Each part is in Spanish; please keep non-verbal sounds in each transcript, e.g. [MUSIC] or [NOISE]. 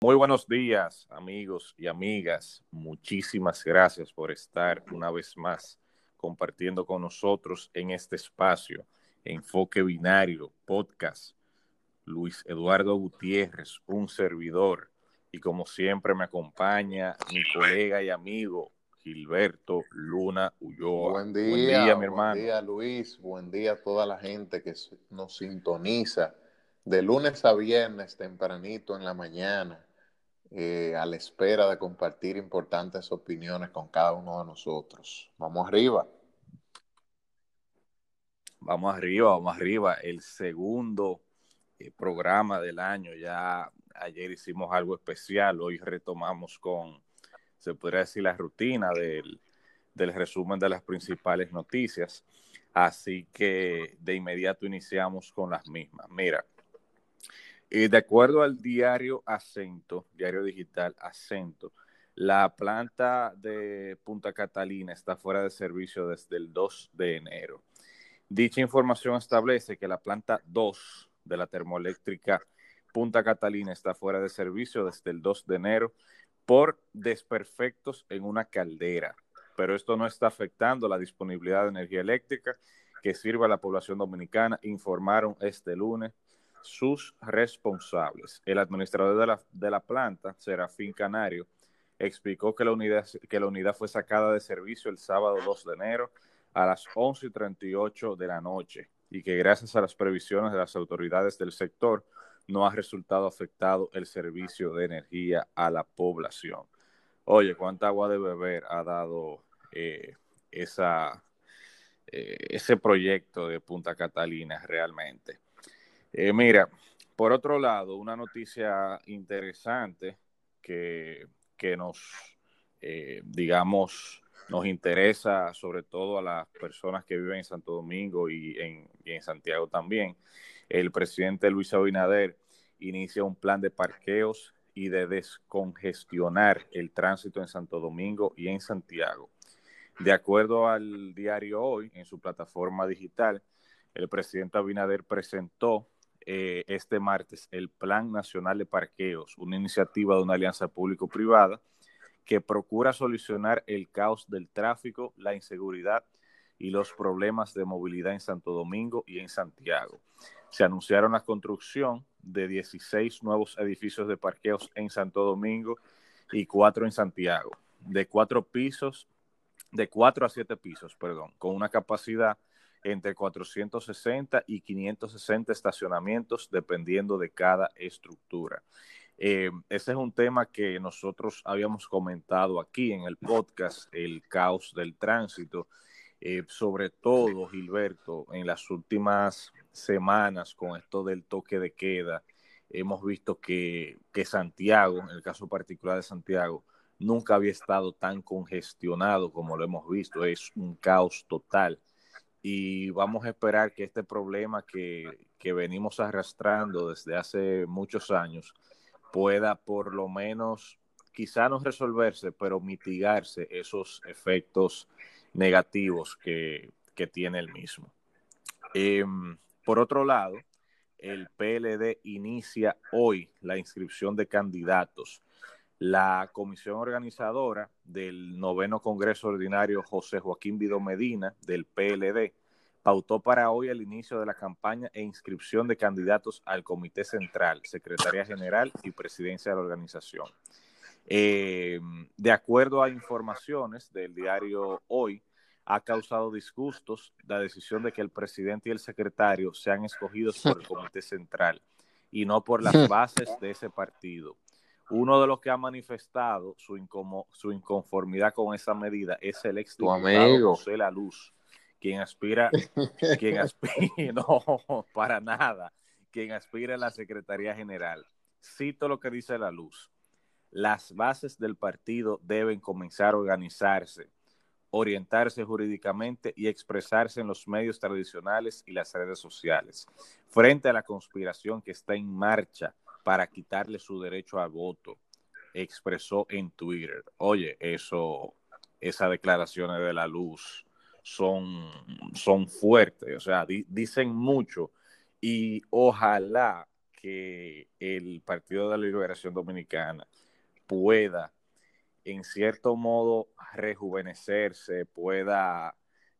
Muy buenos días, amigos y amigas. Muchísimas gracias por estar una vez más compartiendo con nosotros en este espacio, Enfoque Binario, podcast. Luis Eduardo Gutiérrez, un servidor, y como siempre me acompaña mi colega y amigo Gilberto Luna Ulloa. Buen día, mi hermano. Buen día, Luis. Buen día a toda la gente que nos sintoniza de lunes a viernes tempranito en la mañana eh, a la espera de compartir importantes opiniones con cada uno de nosotros. Vamos arriba. Vamos arriba, vamos arriba. El segundo eh, programa del año. Ya ayer hicimos algo especial, hoy retomamos con, se podría decir, la rutina del, del resumen de las principales noticias. Así que de inmediato iniciamos con las mismas. Mira, y de acuerdo al diario Acento, diario digital Acento, la planta de Punta Catalina está fuera de servicio desde el 2 de enero. Dicha información establece que la planta 2 de la termoeléctrica Punta Catalina está fuera de servicio desde el 2 de enero por desperfectos en una caldera, pero esto no está afectando la disponibilidad de energía eléctrica que sirve a la población dominicana, informaron este lunes sus responsables. El administrador de la, de la planta, Serafín Canario, explicó que la, unidad, que la unidad fue sacada de servicio el sábado 2 de enero a las 11 y 38 de la noche y que gracias a las previsiones de las autoridades del sector no ha resultado afectado el servicio de energía a la población. Oye, ¿cuánta agua de beber ha dado eh, eh, ese proyecto de Punta Catalina realmente? Eh, mira, por otro lado, una noticia interesante que, nos, eh, digamos, nos interesa sobre todo a las personas que viven en Santo Domingo y en, y en Santiago también. El presidente Luis Abinader inicia un plan de parqueos y de descongestionar el tránsito en Santo Domingo y en Santiago. De acuerdo al diario Hoy, en su plataforma digital, el presidente Abinader presentó eh, este martes el Plan Nacional de Parqueos, una iniciativa de una alianza público-privada que procura solucionar el caos del tráfico, la inseguridad y los problemas de movilidad en Santo Domingo y en Santiago. Se anunciaron la construcción de 16 nuevos edificios de parqueos en Santo Domingo y cuatro en Santiago, de cuatro pisos, de cuatro a siete pisos, perdón, con una capacidad entre 460 y 560 estacionamientos dependiendo de cada estructura. Eh, ese es un tema que nosotros habíamos comentado aquí en el podcast, el caos del tránsito, eh, sobre todo, Gilberto, en las últimas semanas con esto del toque de queda, hemos visto que, que Santiago, en el caso particular de Santiago, nunca había estado tan congestionado como lo hemos visto, es un caos total. Y vamos a esperar que este problema que, venimos arrastrando desde hace muchos años pueda por lo menos, quizá no resolverse, pero mitigarse esos efectos negativos que, tiene el mismo. Em, por otro lado, el PLD inicia hoy la inscripción de candidatos la comisión organizadora del noveno Congreso Ordinario José Joaquín Vido Medina del PLD pautó para hoy el inicio de la campaña e inscripción de candidatos al Comité Central, Secretaría General y Presidencia de la organización. Eh, de acuerdo a informaciones del diario Hoy, ha causado disgustos la decisión de que el presidente y el secretario sean escogidos por el [LAUGHS] Comité Central y no por las [LAUGHS] bases de ese partido. Uno de los que ha manifestado su, su inconformidad con esa medida es el ex diputado José La Luz, quien aspira, [LAUGHS] quien aspira, no, para nada, quien aspira a la Secretaría General. Cito lo que dice La Luz. Las bases del partido deben comenzar a organizarse, orientarse jurídicamente y expresarse en los medios tradicionales y las redes sociales, frente a la conspiración que está en marcha para quitarle su derecho al voto, expresó en Twitter. Oye, eso, esas declaraciones de la luz son, son fuertes, o sea, dicen mucho y ojalá que el Partido de la Liberación Dominicana pueda, en cierto modo, rejuvenecerse, pueda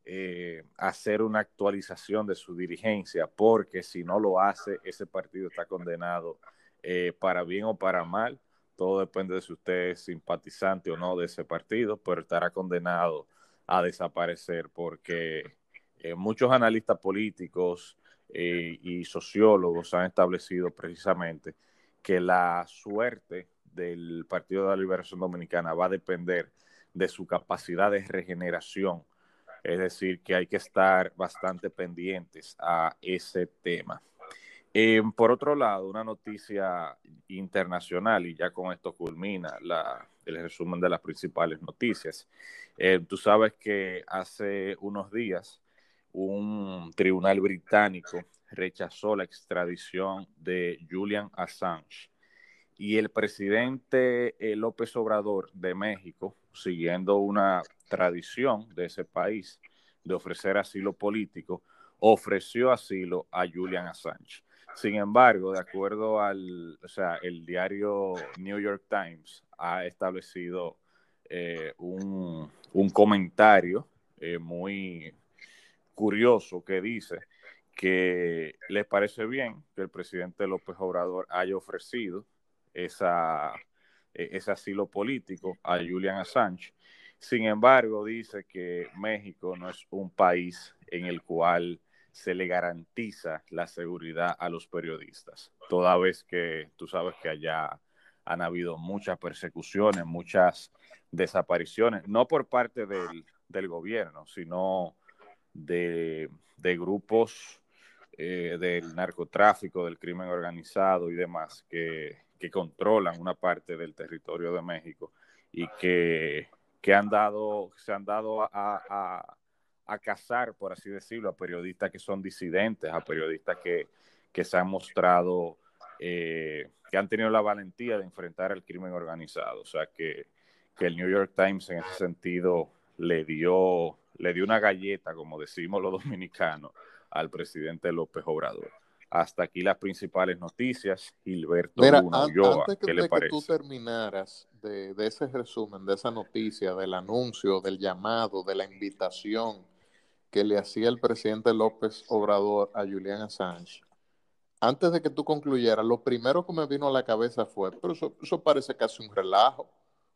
eh, hacer una actualización de su dirigencia, porque si no lo hace, ese partido está condenado eh, para bien o para mal. Todo depende de si usted es simpatizante o no de ese partido, pero estará condenado a desaparecer porque eh, muchos analistas políticos y sociólogos han establecido precisamente que la suerte del Partido de la Liberación Dominicana va a depender de su capacidad de regeneración. Es decir, que hay que estar bastante pendientes a ese tema. Eh, por otro lado, una noticia internacional, y ya con esto culmina el resumen de las principales noticias. Eh, tú sabes que hace unos días un tribunal británico rechazó la extradición de Julian Assange y el presidente eh, López Obrador de México, siguiendo una tradición de ese país de ofrecer asilo político, ofreció asilo a Julian Assange. Sin embargo, de acuerdo al, o sea, el diario New York Times ha establecido eh, un, comentario eh, muy curioso que dice que le parece bien que el presidente López Obrador haya ofrecido esa, e, ese asilo político a Julian Assange. Sin embargo, dice que México no es un país en el cual se le garantiza la seguridad a los periodistas, toda vez que tú sabes que allá han habido muchas persecuciones, muchas desapariciones, no por parte del, del gobierno, sino de, de grupos eh, del narcotráfico, del crimen organizado y demás, que que controlan una parte del territorio de México y que, han dado, se han dado a, a, a, cazar, por así decirlo, a periodistas que son disidentes, a periodistas que, se han mostrado, eh, que han tenido la valentía de enfrentar el crimen organizado. O sea que, que, el New York Times en ese sentido le dio, le dio una galleta, como decimos los [LAUGHS] dominicanos, al presidente López Obrador. Hasta aquí las principales noticias. Gilberto Mira, antes que, de que tú terminaras de, ese resumen, de esa noticia, del anuncio, del llamado, de la invitación que le hacía el presidente López Obrador a Julian Assange, antes de que tú concluyeras, lo primero que me vino a la cabeza fue, pero eso, eso parece casi un relajo,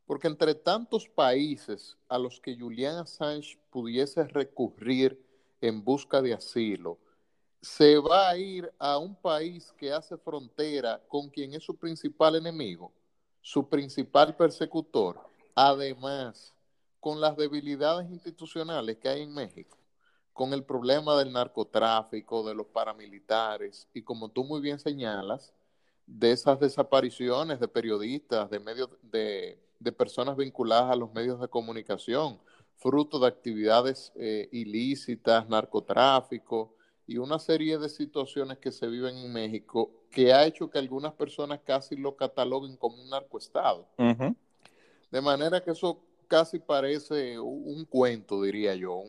porque entre tantos países a los que Julian Assange pudiese recurrir en busca de asilo, se va a ir a un país que hace frontera con quien es su principal enemigo, su principal persecutor, además con las debilidades institucionales que hay en México, con el problema del narcotráfico, de los paramilitares y como tú muy bien señalas, de esas desapariciones de periodistas, de medios, de, personas vinculadas a los medios de comunicación, fruto de actividades eh, ilícitas, narcotráfico, y una serie de situaciones que se viven en México que ha hecho que algunas personas casi lo cataloguen como un narcoestado. De manera que eso casi parece un cuento, diría yo,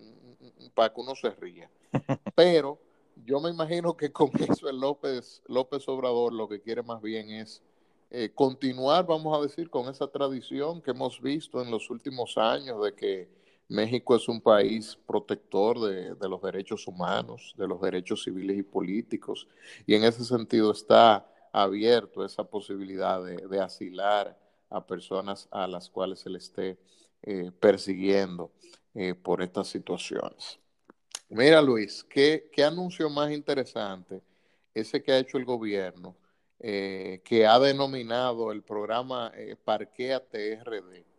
para que uno se ría. [LAUGHS] Pero yo me imagino que con eso el López, López Obrador lo que quiere más bien es eh, continuar, vamos a decir, con esa tradición que hemos visto en los últimos años de que México es un país protector de, los derechos humanos, de los derechos civiles y políticos, y en ese sentido está abierto esa posibilidad de, asilar a personas a las cuales se le esté eh, persiguiendo eh, por estas situaciones. Mira, Luis, ¿qué, anuncio más interesante ese que ha hecho el gobierno, eh, que ha denominado el programa Parquea TRD?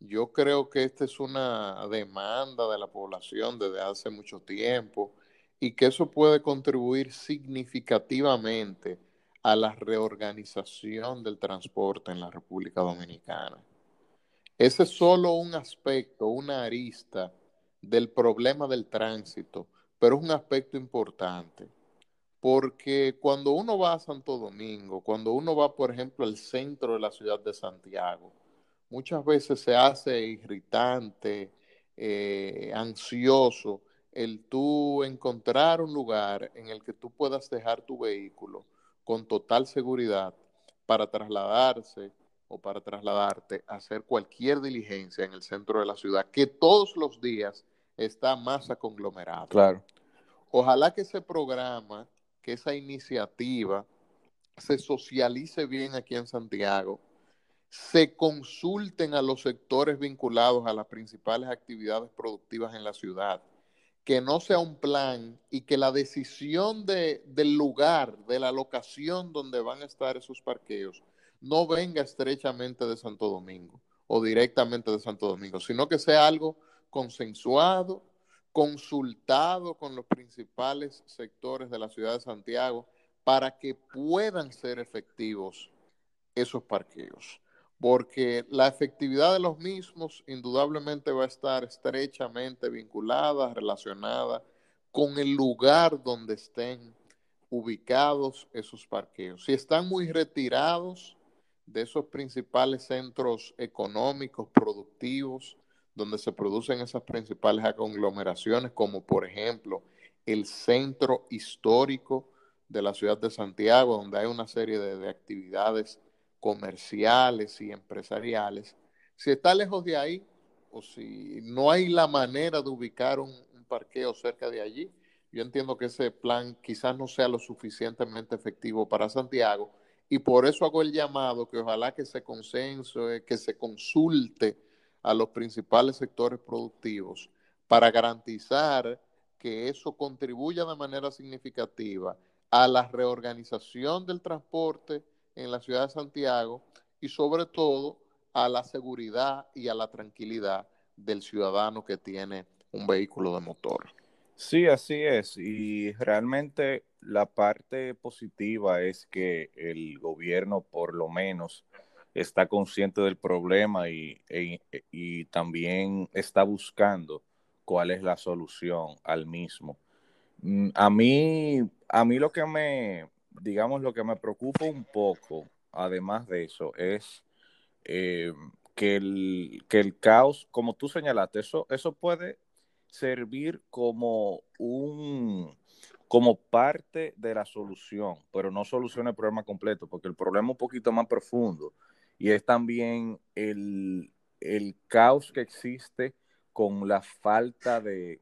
Yo creo que esta es una demanda de la población desde hace mucho tiempo y que eso puede contribuir significativamente a la reorganización del transporte en la República Dominicana. Ese es solo un aspecto, una arista del problema del tránsito, pero es un aspecto importante, porque cuando uno va a Santo Domingo, cuando uno va, por ejemplo, al centro de la ciudad de Santiago, muchas veces se hace irritante eh, ansioso el tú encontrar un lugar en el que tú puedas dejar tu vehículo con total seguridad para trasladarse o para trasladarte a hacer cualquier diligencia en el centro de la ciudad, que todos los días está más conglomerado. Claro. Ojalá que ese programa, que esa iniciativa se socialice bien aquí en Santiago, se consulten a los sectores vinculados a las principales actividades productivas en la ciudad, que no sea un plan y que la decisión de, del lugar, de la locación donde van a estar esos parqueos, no venga estrechamente de Santo Domingo o directamente de Santo Domingo, sino que sea algo consensuado, consultado con los principales sectores de la ciudad de Santiago para que puedan ser efectivos esos parqueos. Porque la efectividad de los mismos indudablemente va a estar estrechamente vinculada, relacionada con el lugar donde estén ubicados esos parqueos. Si están muy retirados de esos principales centros económicos, productivos, donde se producen esas principales conglomeraciones, como por ejemplo el centro histórico de la ciudad de Santiago, donde hay una serie de, actividades comerciales y empresariales. Si está lejos de ahí, o si no hay la manera de ubicar un, parqueo cerca de allí, yo entiendo que ese plan quizás no sea lo suficientemente efectivo para Santiago y por eso hago el llamado que ojalá que se consenso, que se consulte a los principales sectores productivos para garantizar que eso contribuya de manera significativa a la reorganización del transporte en la ciudad de Santiago y sobre todo a la seguridad y a la tranquilidad del ciudadano que tiene un vehículo de motor. Sí, así es. Y realmente la parte positiva es que el gobierno por lo menos está consciente del problema y, e, y, también está buscando cuál es la solución al mismo. Mm, a mí, a mí lo que me, digamos, lo que me preocupa un poco, además de eso, es eh, que, el, que el caos, como tú señalaste, eso, eso puede servir como un como parte de la solución, pero no soluciona el problema completo, porque el problema es un poquito más profundo y es también el, caos que existe con la falta de,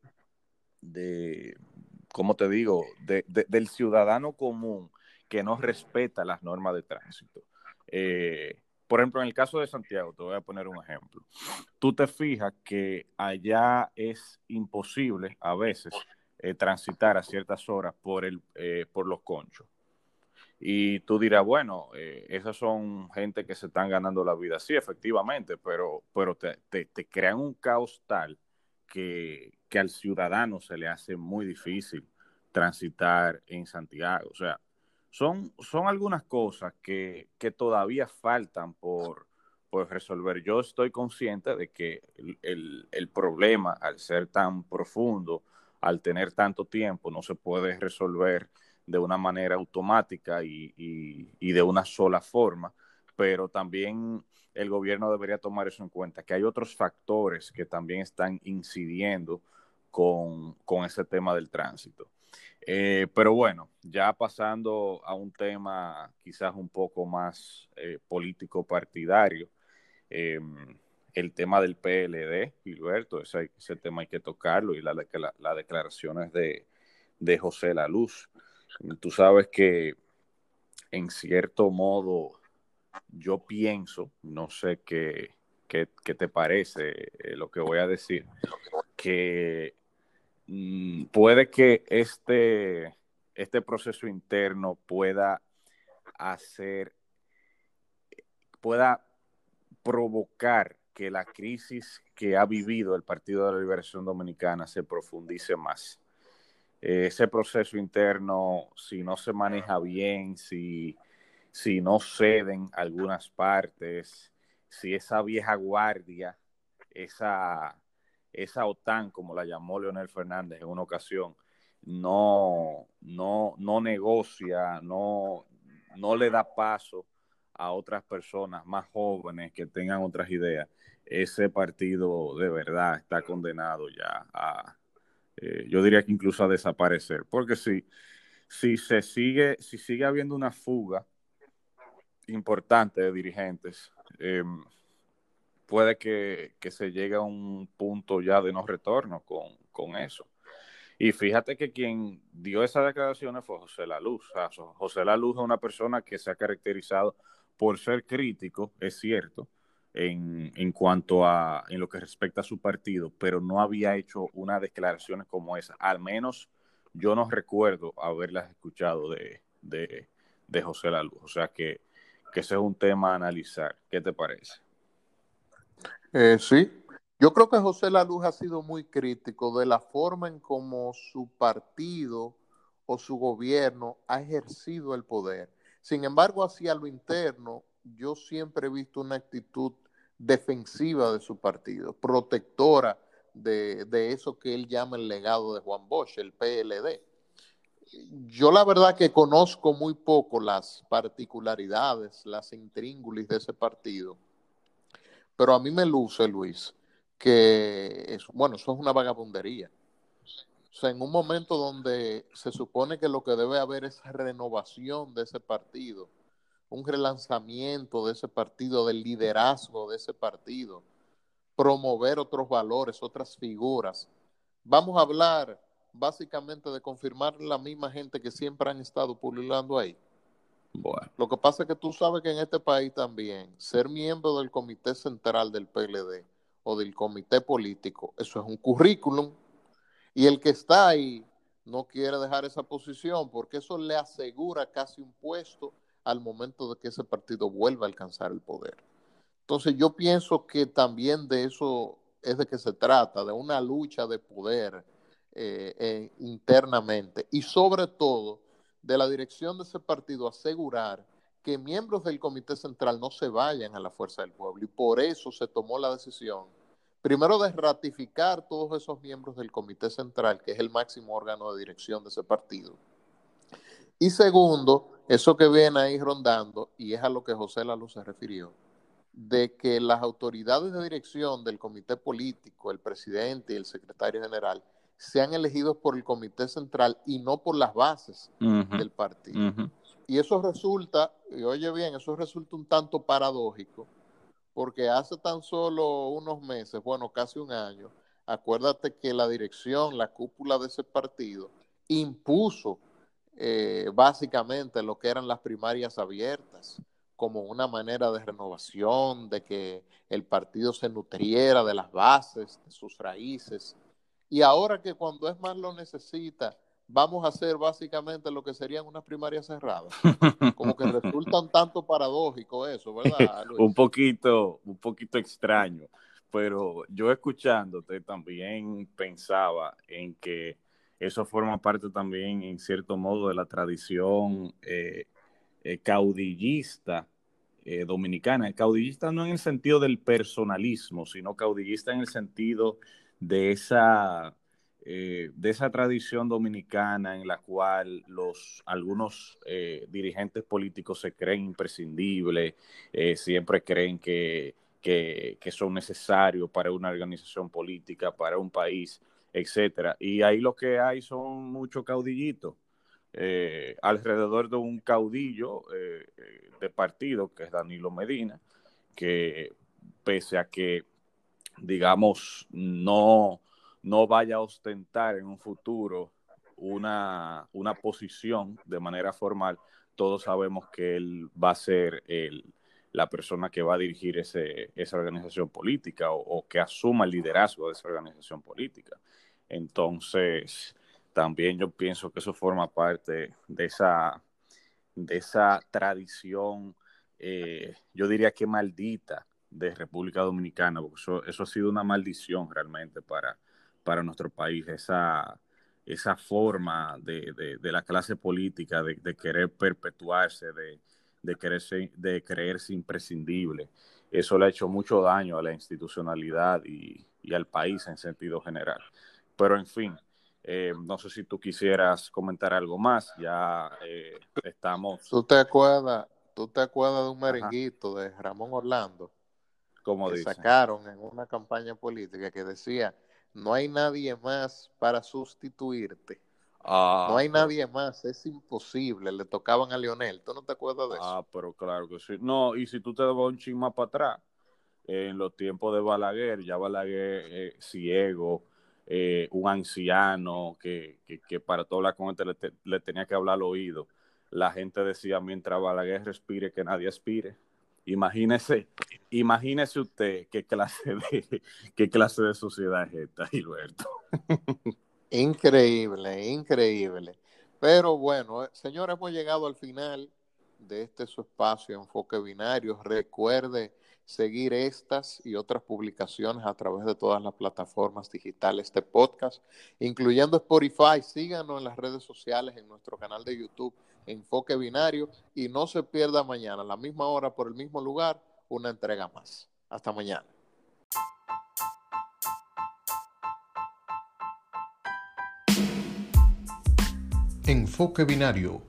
de ¿cómo te digo?, del ciudadano común que no respeta las normas de tránsito. Eh, por ejemplo, en el caso de Santiago, te voy a poner un ejemplo. Tú te fijas que allá es imposible a veces eh, transitar a ciertas horas por, el, eh, por los conchos. Y tú dirás, bueno, esas son gente que se están ganando la vida. Sí, efectivamente, pero, pero te, te, crean un caos tal que, que, al ciudadano se le hace muy difícil transitar en Santiago. O sea, son, son algunas cosas que, que todavía faltan por, por, resolver. Yo estoy consciente de que el, el, el problema, al ser tan profundo, al tener tanto tiempo, no se puede resolver de una manera automática y, de una sola forma, pero también el gobierno debería tomar eso en cuenta, que hay otros factores que también están incidiendo con, ese tema del tránsito. Eh, pero bueno, ya pasando a un tema quizás un poco más eh, político partidario, em, el tema del PLD, Gilberto, ese, ese tema hay que tocarlo y las la, declaraciones de, de José La Luz. Tú sabes que en cierto modo yo pienso, no sé qué, qué, te parece eh, lo que voy a decir, que puede que este, este proceso interno pueda hacer, pueda provocar que la crisis que ha vivido el Partido de la Liberación Dominicana se profundice más. Eh, ese proceso interno, si no se maneja bien, si, si no ceden algunas partes, si esa vieja guardia, esa, esa OTAN, como la llamó Leonel Fernández en una ocasión, no, no, no negocia, no, no le da paso a otras personas más jóvenes que tengan otras ideas, ese partido de verdad está condenado ya a, eh, yo diría que incluso a desaparecer, porque si, si se sigue, si sigue habiendo una fuga importante de dirigentes, em, puede que, se llegue a un punto ya de no retorno con, con eso. Y fíjate que quien dio esas declaraciones fue José La Luz. José La Luz es una persona que se ha caracterizado por ser crítico, es cierto, en, en, cuanto a en lo que respecta a su partido, pero no había hecho unas declaraciones como esa. Al menos yo no recuerdo haberlas escuchado de, de, José Luz. O sea que, que, ese es un tema a analizar. ¿Qué te parece? Eh, sí, yo creo que José Luz ha sido muy crítico de la forma en cómo su partido o su gobierno ha ejercido el poder. Sin embargo, hacia lo interno, yo siempre he visto una actitud defensiva de su partido, protectora de, eso que él llama el legado de Juan Bosch, el PLD. Yo la verdad que conozco muy poco las particularidades, las intríngulis de ese partido, pero a mí me luce, Luis, que es, bueno, eso es una vagabundería. O sea, en un momento donde se supone que lo que debe haber es renovación de ese partido, un relanzamiento de ese partido, del liderazgo de ese partido, promover otros valores, otras figuras. Vamos a hablar básicamente de confirmar la misma gente que siempre han estado publicando ahí. Lo que pasa es que tú sabes que en este país también ser miembro del comité central del PLD o del comité político, eso es un currículum. Y el que está ahí no quiere dejar esa posición porque eso le asegura casi un puesto al momento de que ese partido vuelva a alcanzar el poder. Entonces yo pienso que también de eso es de que se trata, de una lucha de poder eh, eh, internamente y sobre todo de la dirección de ese partido asegurar que miembros del Comité Central no se vayan a la fuerza del pueblo y por eso se tomó la decisión, primero de ratificar todos esos miembros del Comité Central, que es el máximo órgano de dirección de ese partido. Y segundo, eso que viene ahí rondando, y es a lo que José Lalo se refirió, de que las autoridades de dirección del comité político, el presidente y el secretario general, sean elegidos por el comité central y no por las bases del partido. Y eso resulta, y oye bien, eso resulta un tanto paradójico, porque hace tan solo unos meses, bueno, casi un año, acuérdate que la dirección, la cúpula de ese partido, impuso eh, básicamente lo que eran las primarias abiertas como una manera de renovación, de que el partido se nutriera de las bases, de sus raíces. Y ahora que cuando es más lo necesita, vamos a hacer básicamente lo que serían unas primarias cerradas. Como que resulta un tanto paradójico eso, ¿verdad? [LAUGHS] un poquito, un poquito extraño. Pero yo escuchándote también pensaba en que eso forma parte también, en cierto modo, de la tradición eh, eh, caudillista eh, dominicana. Caudillista no en el sentido del personalismo, sino caudillista en el sentido de esa, de esa tradición dominicana en la cual los, algunos dirigentes políticos se creen imprescindibles, siempre creen que, que, que son necesarios para una organización política, para un país etcétera. Y ahí lo que hay son muchos caudillitos. Eh, alrededor de un caudillo eh, eh, de partido, que es Danilo Medina, que pese a que, digamos, no, no vaya a ostentar en un futuro una, una posición de manera formal, todos sabemos que él va a ser el, la persona que va a dirigir ese, esa organización política o, que asuma el liderazgo de esa organización política. Entonces, también yo pienso que eso forma parte de esa, de esa tradición, eh, yo diría que maldita de República Dominicana, porque eso, ha sido una maldición realmente para, para nuestro país, esa, esa forma de, la clase política de, querer perpetuarse, de, de, quererse, de creerse imprescindible. Eso le ha hecho mucho daño a la institucionalidad y al país en sentido general. Pero en fin, eh, no sé si tú quisieras comentar algo más, ya eh, estamos... ¿Tú te acuerdas, tú te acuerdas de un merenguito de Ramón Orlando? Como que sacaron en una campaña política que decía, no hay nadie más para sustituirte. Ah, no hay nadie más, es imposible. Le tocaban a Lionel. ¿Tú no te acuerdas de eso? Ah, pero claro que sí. No, y si tú te vas un ching más para atrás, en los tiempos de Balaguer, ya Balaguer eh, ciego, eh, un anciano que, que, para todo la con este le, le, tenía que hablar al oído. La gente decía, mientras Balaguer respire, que nadie aspire. Imagínese, imagínese usted qué clase de, [LAUGHS] qué clase de sociedad es esta, Gilberto. Increíble, increíble. Pero bueno, eh, señores, hemos llegado al final de este su espacio Enfoque Binario. Recuerde seguir estas y otras publicaciones a través de todas las plataformas digitales de podcast, incluyendo Spotify. Síganos en las redes sociales, en nuestro canal de YouTube Enfoque Binario y no se pierda mañana a la misma hora por el mismo lugar una entrega más. Hasta mañana. Enfoque Binario,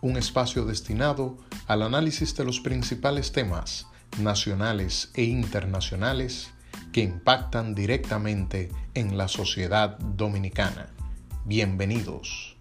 un espacio destinado al análisis de los principales temas nacionales e internacionales que impactan directamente en la sociedad dominicana. Bienvenidos.